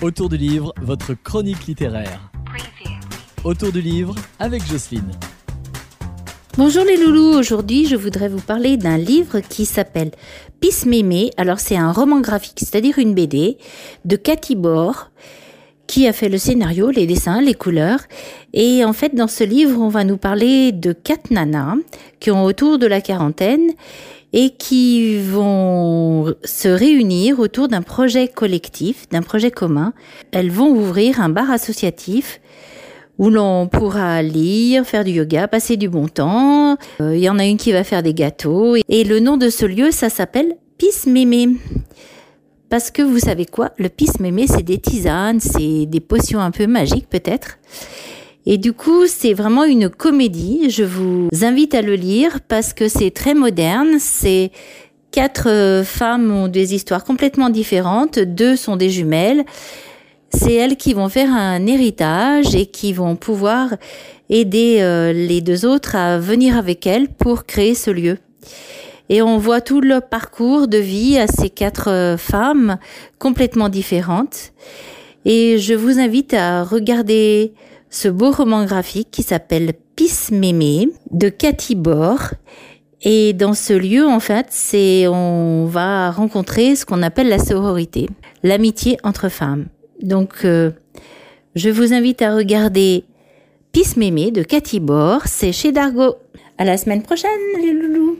Autour du livre, votre chronique littéraire. Autour du livre avec Jocelyne. Bonjour les loulous, aujourd'hui je voudrais vous parler d'un livre qui s'appelle Pisse Mémé. Alors c'est un roman graphique, c'est-à-dire une BD de Cathy Bor qui a fait le scénario, les dessins, les couleurs. Et en fait dans ce livre on va nous parler de quatre nanas qui ont autour de la quarantaine et qui vont se réunir autour d'un projet collectif, d'un projet commun. Elles vont ouvrir un bar associatif où l'on pourra lire, faire du yoga, passer du bon temps. Euh, il y en a une qui va faire des gâteaux. Et le nom de ce lieu, ça s'appelle Pisse Mémé. Parce que vous savez quoi? Le pisse mémé, c'est des tisanes, c'est des potions un peu magiques peut-être. Et du coup, c'est vraiment une comédie. Je vous invite à le lire parce que c'est très moderne. C'est quatre euh, femmes ont des histoires complètement différentes. Deux sont des jumelles. C'est elles qui vont faire un héritage et qui vont pouvoir aider euh, les deux autres à venir avec elles pour créer ce lieu. Et on voit tout le parcours de vie à ces quatre euh, femmes complètement différentes. Et je vous invite à regarder ce beau roman graphique qui s'appelle Pisse Mémé de Cathy Bor. Et dans ce lieu, en fait, c'est, on va rencontrer ce qu'on appelle la sororité, l'amitié entre femmes. Donc, euh, je vous invite à regarder Pisse Mémé de Cathy Bor. C'est chez Dargo. À la semaine prochaine, les loulous.